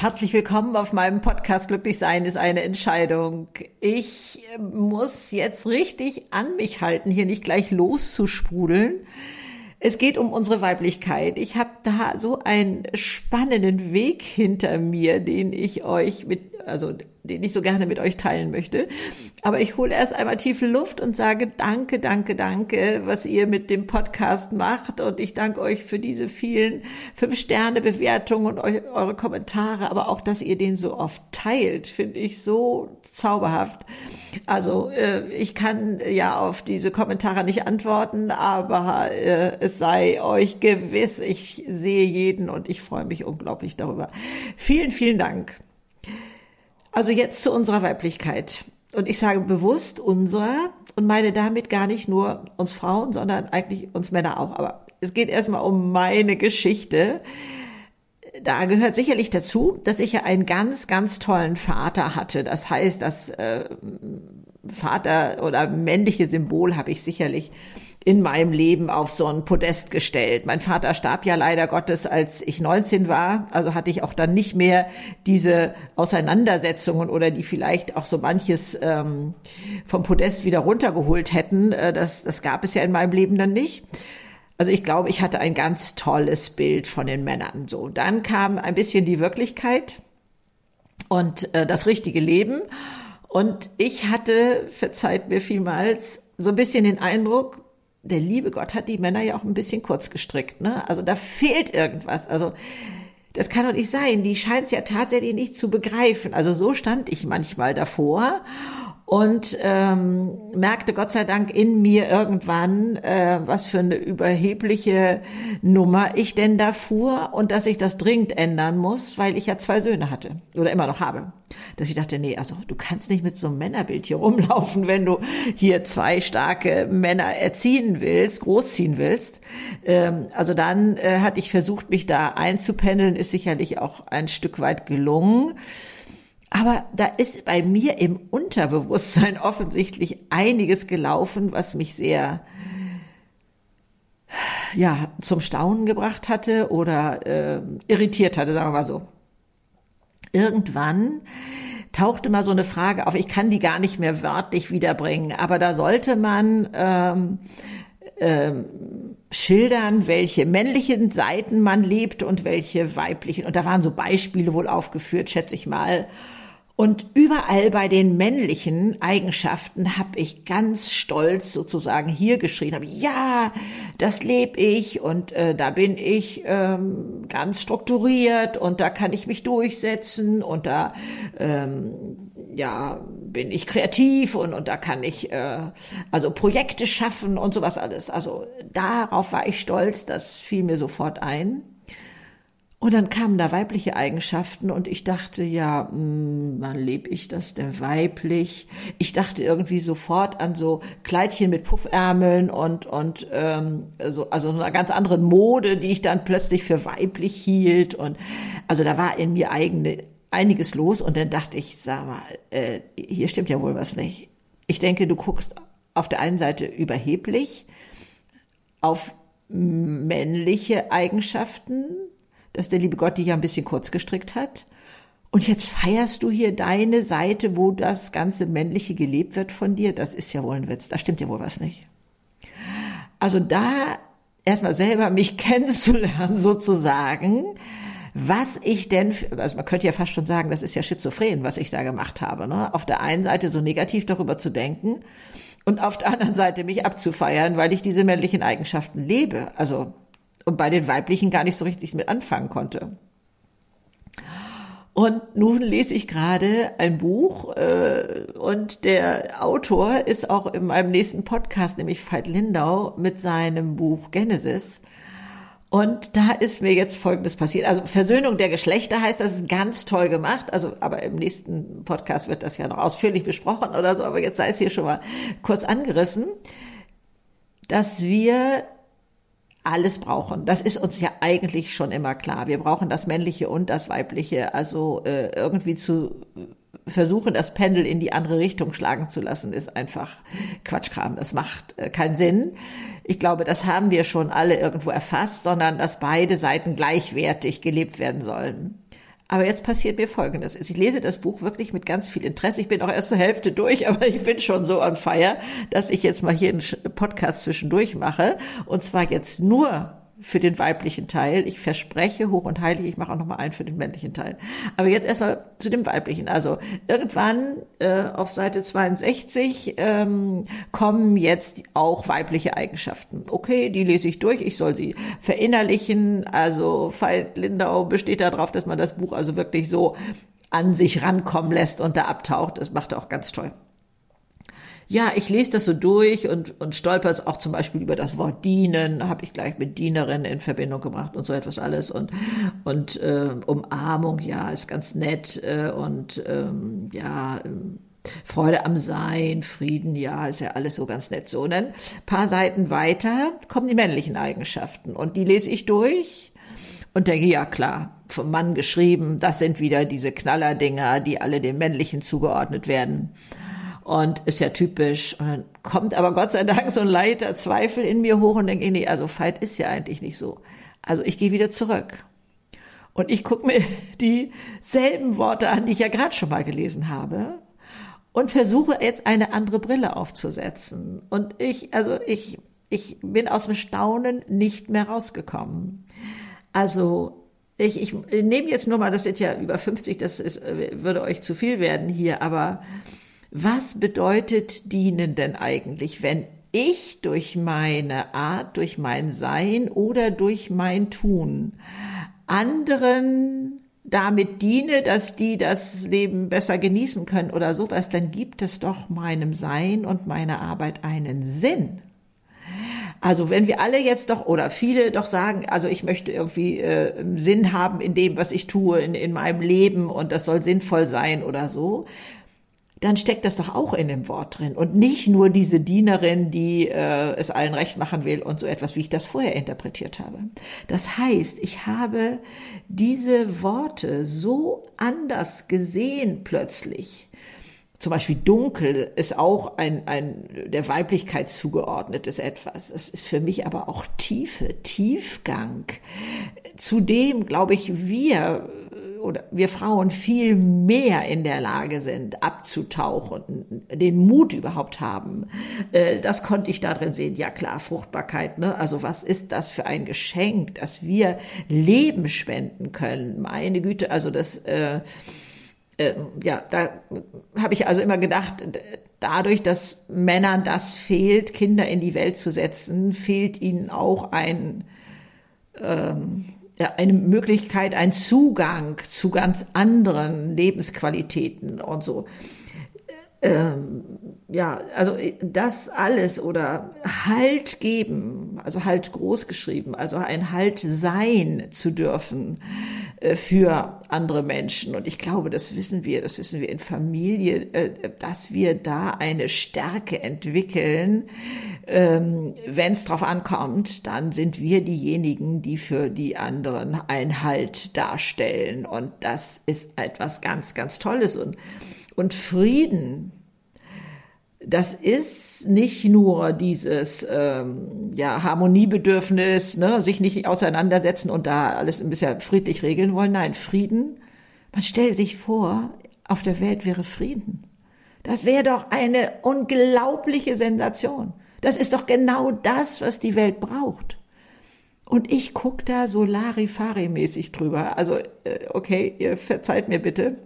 Herzlich willkommen auf meinem Podcast Glücklich sein ist eine Entscheidung. Ich muss jetzt richtig an mich halten, hier nicht gleich loszusprudeln. Es geht um unsere Weiblichkeit. Ich habe da so einen spannenden Weg hinter mir, den ich euch mit, also den ich so gerne mit euch teilen möchte. Aber ich hole erst einmal tiefe Luft und sage danke, danke, danke, was ihr mit dem Podcast macht. Und ich danke euch für diese vielen Fünf-Sterne-Bewertungen und eure Kommentare, aber auch, dass ihr den so oft teilt, finde ich so zauberhaft. Also äh, ich kann ja auf diese Kommentare nicht antworten, aber äh, es sei euch gewiss, ich sehe jeden und ich freue mich unglaublich darüber. Vielen, vielen Dank. Also jetzt zu unserer Weiblichkeit. Und ich sage bewusst unserer und meine damit gar nicht nur uns Frauen, sondern eigentlich uns Männer auch. Aber es geht erstmal um meine Geschichte. Da gehört sicherlich dazu, dass ich ja einen ganz, ganz tollen Vater hatte. Das heißt, das äh, Vater oder männliche Symbol habe ich sicherlich in meinem Leben auf so ein Podest gestellt. Mein Vater starb ja leider Gottes, als ich 19 war. Also hatte ich auch dann nicht mehr diese Auseinandersetzungen oder die vielleicht auch so manches ähm, vom Podest wieder runtergeholt hätten. Äh, das, das gab es ja in meinem Leben dann nicht. Also ich glaube, ich hatte ein ganz tolles Bild von den Männern. So, dann kam ein bisschen die Wirklichkeit und äh, das richtige Leben. Und ich hatte, verzeiht mir vielmals, so ein bisschen den Eindruck, der liebe Gott hat die Männer ja auch ein bisschen kurz gestrickt, ne? Also da fehlt irgendwas. Also das kann doch nicht sein. Die scheint es ja tatsächlich nicht zu begreifen. Also so stand ich manchmal davor und ähm, merkte Gott sei Dank in mir irgendwann, äh, was für eine überhebliche Nummer ich denn da fuhr und dass ich das dringend ändern muss, weil ich ja zwei Söhne hatte oder immer noch habe. Dass ich dachte, nee, also du kannst nicht mit so einem Männerbild hier rumlaufen, wenn du hier zwei starke Männer erziehen willst, großziehen willst. Ähm, also dann äh, hatte ich versucht, mich da einzupendeln, ist sicherlich auch ein Stück weit gelungen. Aber da ist bei mir im Unterbewusstsein offensichtlich einiges gelaufen, was mich sehr ja zum Staunen gebracht hatte oder äh, irritiert hatte, sagen wir mal so. Irgendwann tauchte mal so eine Frage auf. Ich kann die gar nicht mehr wörtlich wiederbringen, aber da sollte man ähm, ähm, schildern, welche männlichen Seiten man lebt und welche weiblichen. Und da waren so Beispiele wohl aufgeführt, schätze ich mal. Und überall bei den männlichen Eigenschaften habe ich ganz stolz sozusagen hier geschrien, habe ja, das lebe ich und äh, da bin ich ähm, ganz strukturiert und da kann ich mich durchsetzen und da ähm, ja bin ich kreativ und und da kann ich äh, also Projekte schaffen und sowas alles. Also darauf war ich stolz, das fiel mir sofort ein. Und dann kamen da weibliche Eigenschaften und ich dachte, ja, mh, hm, wann lebe ich das denn weiblich? Ich dachte irgendwie sofort an so Kleidchen mit Puffärmeln und und ähm, so, also einer ganz anderen Mode, die ich dann plötzlich für weiblich hielt und also da war in mir eigene einiges los und dann dachte ich, sag mal, äh, hier stimmt ja wohl was nicht. Ich denke, du guckst auf der einen Seite überheblich auf männliche Eigenschaften dass der liebe Gott dich ja ein bisschen kurz gestrickt hat. Und jetzt feierst du hier deine Seite, wo das ganze Männliche gelebt wird von dir. Das ist ja wohl ein Witz. Da stimmt ja wohl was nicht. Also da erstmal selber mich kennenzulernen sozusagen, was ich denn, also man könnte ja fast schon sagen, das ist ja schizophren, was ich da gemacht habe. Ne? Auf der einen Seite so negativ darüber zu denken und auf der anderen Seite mich abzufeiern, weil ich diese männlichen Eigenschaften lebe. Also und bei den weiblichen gar nicht so richtig mit anfangen konnte. Und nun lese ich gerade ein Buch äh, und der Autor ist auch in meinem nächsten Podcast, nämlich Veit Lindau, mit seinem Buch Genesis. Und da ist mir jetzt Folgendes passiert. Also Versöhnung der Geschlechter heißt, das ist ganz toll gemacht. Also, aber im nächsten Podcast wird das ja noch ausführlich besprochen oder so. Aber jetzt sei es hier schon mal kurz angerissen, dass wir alles brauchen. Das ist uns ja eigentlich schon immer klar. Wir brauchen das Männliche und das Weibliche. Also äh, irgendwie zu versuchen, das Pendel in die andere Richtung schlagen zu lassen, ist einfach Quatschkram. Das macht äh, keinen Sinn. Ich glaube, das haben wir schon alle irgendwo erfasst, sondern dass beide Seiten gleichwertig gelebt werden sollen. Aber jetzt passiert mir Folgendes. Ich lese das Buch wirklich mit ganz viel Interesse. Ich bin auch erst zur Hälfte durch, aber ich bin schon so on fire, dass ich jetzt mal hier einen Podcast zwischendurch mache. Und zwar jetzt nur für den weiblichen Teil. Ich verspreche hoch und heilig, ich mache auch noch mal einen für den männlichen Teil. Aber jetzt erstmal zu dem weiblichen. Also irgendwann äh, auf Seite 62 ähm, kommen jetzt auch weibliche Eigenschaften. Okay, die lese ich durch. Ich soll sie verinnerlichen. Also Veit Lindau besteht darauf, dass man das Buch also wirklich so an sich rankommen lässt und da abtaucht. Das macht er auch ganz toll ja, ich lese das so durch und, und stolper auch zum Beispiel über das Wort dienen, habe ich gleich mit Dienerin in Verbindung gebracht und so etwas alles. Und, und äh, Umarmung, ja, ist ganz nett. Äh, und ähm, ja, Freude am Sein, Frieden, ja, ist ja alles so ganz nett. So. Und dann paar Seiten weiter kommen die männlichen Eigenschaften. Und die lese ich durch und denke, ja klar, vom Mann geschrieben, das sind wieder diese Knallerdinger, die alle dem Männlichen zugeordnet werden und ist ja typisch. Und dann kommt aber Gott sei Dank so ein leiter Zweifel in mir hoch und denke, nee, also Veit ist ja eigentlich nicht so. Also ich gehe wieder zurück. Und ich gucke mir dieselben Worte an, die ich ja gerade schon mal gelesen habe und versuche jetzt eine andere Brille aufzusetzen. Und ich, also ich, ich bin aus dem Staunen nicht mehr rausgekommen. Also ich, ich nehme jetzt nur mal, das sind ja über 50, das ist, würde euch zu viel werden hier, aber was bedeutet dienen denn eigentlich, wenn ich durch meine Art, durch mein Sein oder durch mein Tun anderen damit diene, dass die das Leben besser genießen können oder sowas, dann gibt es doch meinem Sein und meiner Arbeit einen Sinn. Also wenn wir alle jetzt doch oder viele doch sagen, also ich möchte irgendwie äh, Sinn haben in dem, was ich tue, in, in meinem Leben und das soll sinnvoll sein oder so, dann steckt das doch auch in dem Wort drin und nicht nur diese Dienerin, die äh, es allen recht machen will und so etwas, wie ich das vorher interpretiert habe. Das heißt, ich habe diese Worte so anders gesehen plötzlich. Zum Beispiel dunkel ist auch ein, ein der Weiblichkeit zugeordnetes etwas. Es ist für mich aber auch Tiefe, Tiefgang. Zudem glaube ich, wir oder wir Frauen viel mehr in der Lage sind, abzutauchen, den Mut überhaupt haben. Äh, das konnte ich da drin sehen. Ja klar, Fruchtbarkeit, ne? Also was ist das für ein Geschenk, dass wir Leben spenden können? Meine Güte, also das, äh, äh, ja, da habe ich also immer gedacht, dadurch, dass Männern das fehlt, Kinder in die Welt zu setzen, fehlt ihnen auch ein ähm, eine Möglichkeit, ein Zugang zu ganz anderen Lebensqualitäten und so. Ähm, ja, also das alles oder Halt geben, also Halt groß geschrieben, also ein Halt sein zu dürfen äh, für andere Menschen. Und ich glaube, das wissen wir, das wissen wir in Familie, äh, dass wir da eine Stärke entwickeln. Ähm, Wenn es drauf ankommt, dann sind wir diejenigen, die für die anderen ein Halt darstellen. Und das ist etwas ganz, ganz Tolles. Und Frieden, das ist nicht nur dieses ähm, ja, Harmoniebedürfnis, ne, sich nicht auseinandersetzen und da alles ein bisschen friedlich regeln wollen. Nein, Frieden, man stellt sich vor, auf der Welt wäre Frieden. Das wäre doch eine unglaubliche Sensation. Das ist doch genau das, was die Welt braucht. Und ich guck da so Larifari-mäßig drüber. Also, äh, okay, ihr verzeiht mir bitte.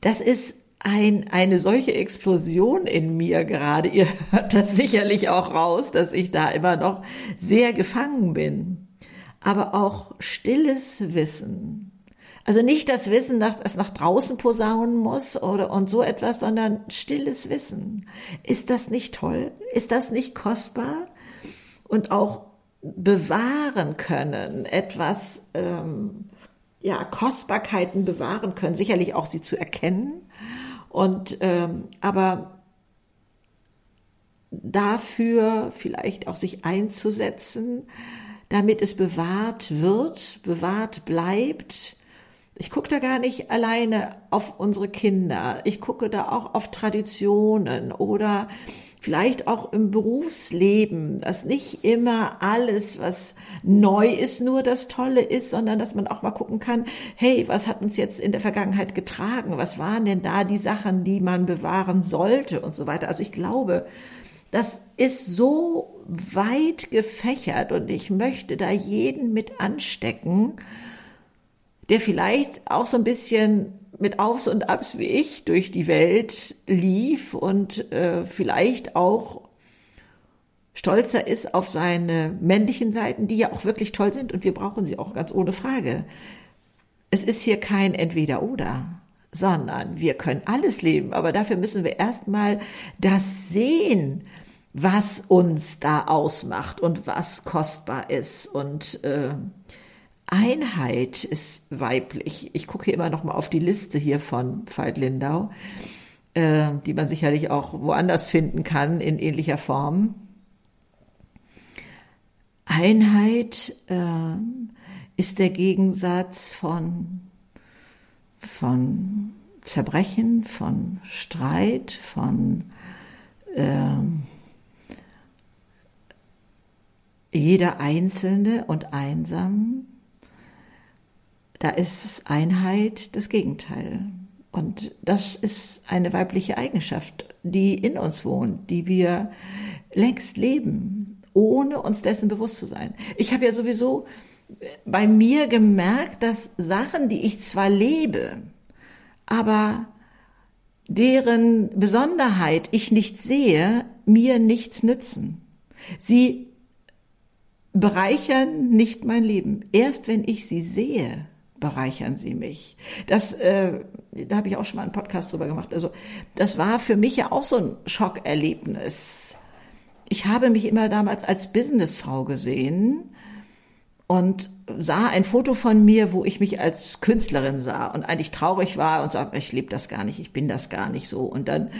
Das ist ein, eine solche Explosion in mir gerade. Ihr hört das sicherlich auch raus, dass ich da immer noch sehr gefangen bin. Aber auch stilles Wissen. Also nicht das Wissen, das nach draußen posaunen muss oder und so etwas, sondern stilles Wissen. Ist das nicht toll? Ist das nicht kostbar? Und auch bewahren können, etwas ähm, ja, Kostbarkeiten bewahren können, sicherlich auch sie zu erkennen. Und ähm, aber dafür vielleicht auch sich einzusetzen, damit es bewahrt wird, bewahrt bleibt. Ich gucke da gar nicht alleine auf unsere Kinder. Ich gucke da auch auf Traditionen oder vielleicht auch im Berufsleben, dass nicht immer alles, was neu ist, nur das Tolle ist, sondern dass man auch mal gucken kann, hey, was hat uns jetzt in der Vergangenheit getragen? Was waren denn da die Sachen, die man bewahren sollte und so weiter? Also ich glaube, das ist so weit gefächert und ich möchte da jeden mit anstecken, der vielleicht auch so ein bisschen mit Aufs und Abs wie ich durch die Welt lief und äh, vielleicht auch stolzer ist auf seine männlichen Seiten, die ja auch wirklich toll sind und wir brauchen sie auch ganz ohne Frage. Es ist hier kein Entweder-Oder, sondern wir können alles leben, aber dafür müssen wir erstmal das sehen, was uns da ausmacht und was kostbar ist und äh, Einheit ist weiblich. Ich gucke hier immer noch mal auf die Liste hier von Veit Lindau, äh, die man sicherlich auch woanders finden kann in ähnlicher Form. Einheit äh, ist der Gegensatz von, von Zerbrechen, von Streit, von äh, jeder Einzelne und einsam da ist Einheit das Gegenteil. Und das ist eine weibliche Eigenschaft, die in uns wohnt, die wir längst leben, ohne uns dessen bewusst zu sein. Ich habe ja sowieso bei mir gemerkt, dass Sachen, die ich zwar lebe, aber deren Besonderheit ich nicht sehe, mir nichts nützen. Sie bereichern nicht mein Leben. Erst wenn ich sie sehe, bereichern sie mich. Das, äh, da habe ich auch schon mal einen Podcast drüber gemacht. Also das war für mich ja auch so ein Schockerlebnis. Ich habe mich immer damals als Businessfrau gesehen und sah ein Foto von mir, wo ich mich als Künstlerin sah und eigentlich traurig war und sagte, ich lebe das gar nicht, ich bin das gar nicht so. Und dann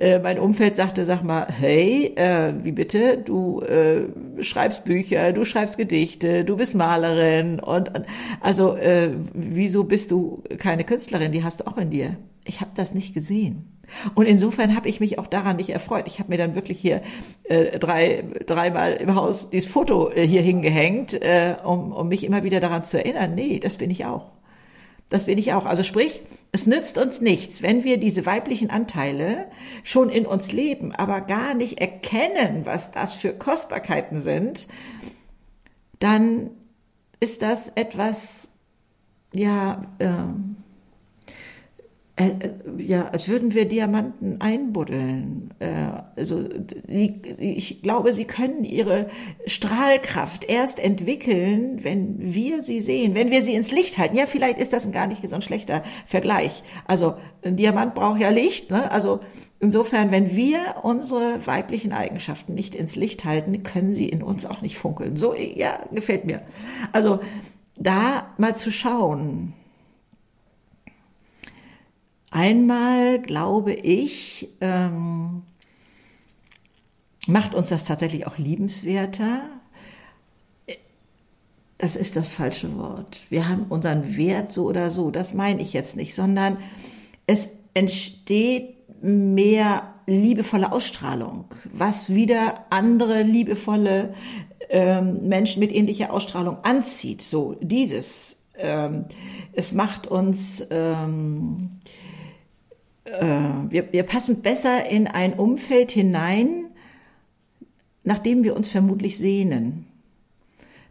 äh, mein Umfeld sagte, sag mal, hey, äh, wie bitte, du äh, schreibst Bücher, du schreibst Gedichte, du bist Malerin und, und also äh, wieso bist du keine Künstlerin? Die hast du auch in dir. Ich habe das nicht gesehen. Und insofern habe ich mich auch daran nicht erfreut. Ich habe mir dann wirklich hier äh, drei, dreimal im Haus dieses Foto äh, hier hingehängt, äh, um, um mich immer wieder daran zu erinnern, nee, das bin ich auch. Das bin ich auch. Also sprich, es nützt uns nichts, wenn wir diese weiblichen Anteile schon in uns leben, aber gar nicht erkennen, was das für Kostbarkeiten sind, dann ist das etwas, ja, äh, ja, als würden wir Diamanten einbuddeln. Äh, also ich glaube, sie können ihre Strahlkraft erst entwickeln, wenn wir sie sehen, wenn wir sie ins Licht halten. Ja, vielleicht ist das ein gar nicht so ein schlechter Vergleich. Also ein Diamant braucht ja Licht. Ne? Also insofern, wenn wir unsere weiblichen Eigenschaften nicht ins Licht halten, können sie in uns auch nicht funkeln. So, ja, gefällt mir. Also da mal zu schauen Einmal glaube ich, ähm, macht uns das tatsächlich auch liebenswerter. Das ist das falsche Wort. Wir haben unseren Wert so oder so. Das meine ich jetzt nicht, sondern es entsteht mehr liebevolle Ausstrahlung, was wieder andere liebevolle ähm, Menschen mit ähnlicher Ausstrahlung anzieht. So dieses. Ähm, es macht uns ähm, äh, wir, wir passen besser in ein Umfeld hinein, nach dem wir uns vermutlich sehnen.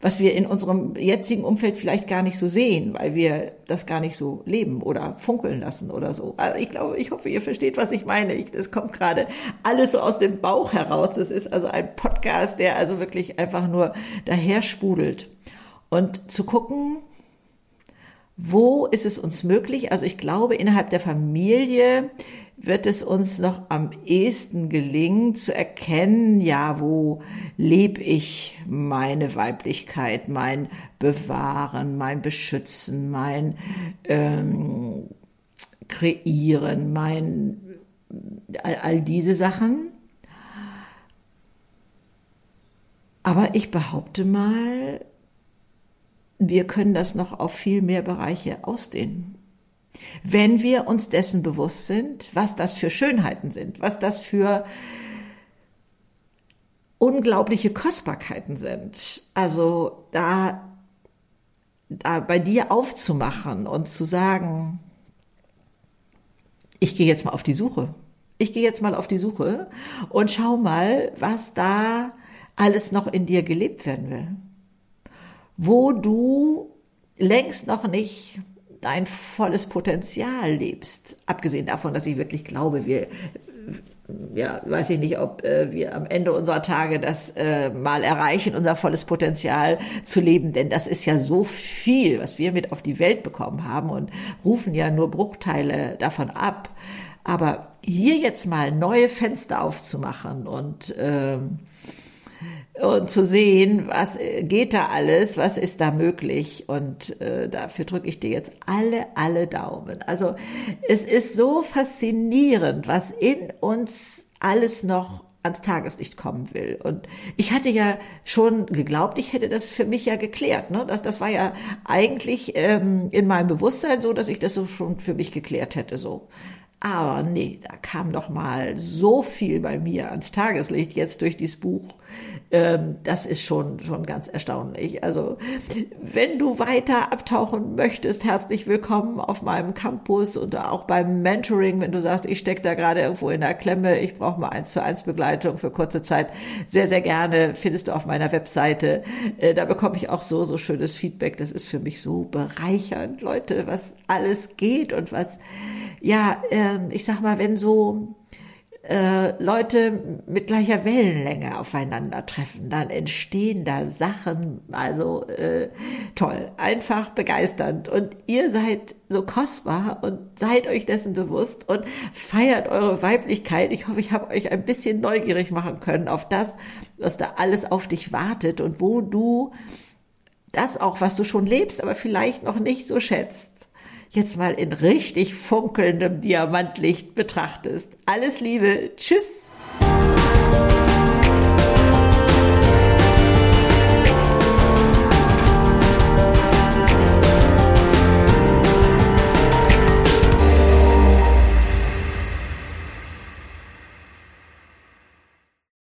Was wir in unserem jetzigen Umfeld vielleicht gar nicht so sehen, weil wir das gar nicht so leben oder funkeln lassen oder so. Also ich glaube, ich hoffe, ihr versteht, was ich meine. Ich, das kommt gerade alles so aus dem Bauch heraus. Das ist also ein Podcast, der also wirklich einfach nur daher spudelt. Und zu gucken, wo ist es uns möglich? Also ich glaube, innerhalb der Familie wird es uns noch am ehesten gelingen zu erkennen, ja, wo lebe ich meine Weiblichkeit, mein Bewahren, mein Beschützen, mein ähm, Kreieren, mein all, all diese Sachen. Aber ich behaupte mal, wir können das noch auf viel mehr Bereiche ausdehnen. Wenn wir uns dessen bewusst sind, was das für Schönheiten sind, was das für unglaubliche Kostbarkeiten sind. Also da, da bei dir aufzumachen und zu sagen, ich gehe jetzt mal auf die Suche. Ich gehe jetzt mal auf die Suche und schau mal, was da alles noch in dir gelebt werden will. Wo du längst noch nicht dein volles Potenzial lebst. Abgesehen davon, dass ich wirklich glaube, wir ja, weiß ich nicht, ob äh, wir am Ende unserer Tage das äh, mal erreichen, unser volles Potenzial zu leben, denn das ist ja so viel, was wir mit auf die Welt bekommen haben und rufen ja nur Bruchteile davon ab. Aber hier jetzt mal neue Fenster aufzumachen und ähm, und zu sehen, was geht da alles, was ist da möglich. Und äh, dafür drücke ich dir jetzt alle, alle Daumen. Also es ist so faszinierend, was in uns alles noch ans Tageslicht kommen will. Und ich hatte ja schon geglaubt, ich hätte das für mich ja geklärt. Ne? Das, das war ja eigentlich ähm, in meinem Bewusstsein so, dass ich das so schon für mich geklärt hätte. So. Aber nee, da kam noch mal so viel bei mir ans Tageslicht jetzt durch dieses Buch. Ähm, das ist schon, schon ganz erstaunlich. Also, wenn du weiter abtauchen möchtest, herzlich willkommen auf meinem Campus und auch beim Mentoring, wenn du sagst, ich stecke da gerade irgendwo in der Klemme, ich brauche mal eins zu eins Begleitung für kurze Zeit. Sehr, sehr gerne findest du auf meiner Webseite. Äh, da bekomme ich auch so, so schönes Feedback. Das ist für mich so bereichernd, Leute, was alles geht und was ja, äh, ich sag mal, wenn so äh, Leute mit gleicher Wellenlänge aufeinandertreffen, dann entstehen da Sachen, also äh, toll, einfach begeisternd. Und ihr seid so kostbar und seid euch dessen bewusst und feiert eure Weiblichkeit. Ich hoffe, ich habe euch ein bisschen neugierig machen können auf das, was da alles auf dich wartet und wo du das auch, was du schon lebst, aber vielleicht noch nicht so schätzt jetzt mal in richtig funkelndem Diamantlicht betrachtest. Alles Liebe. Tschüss.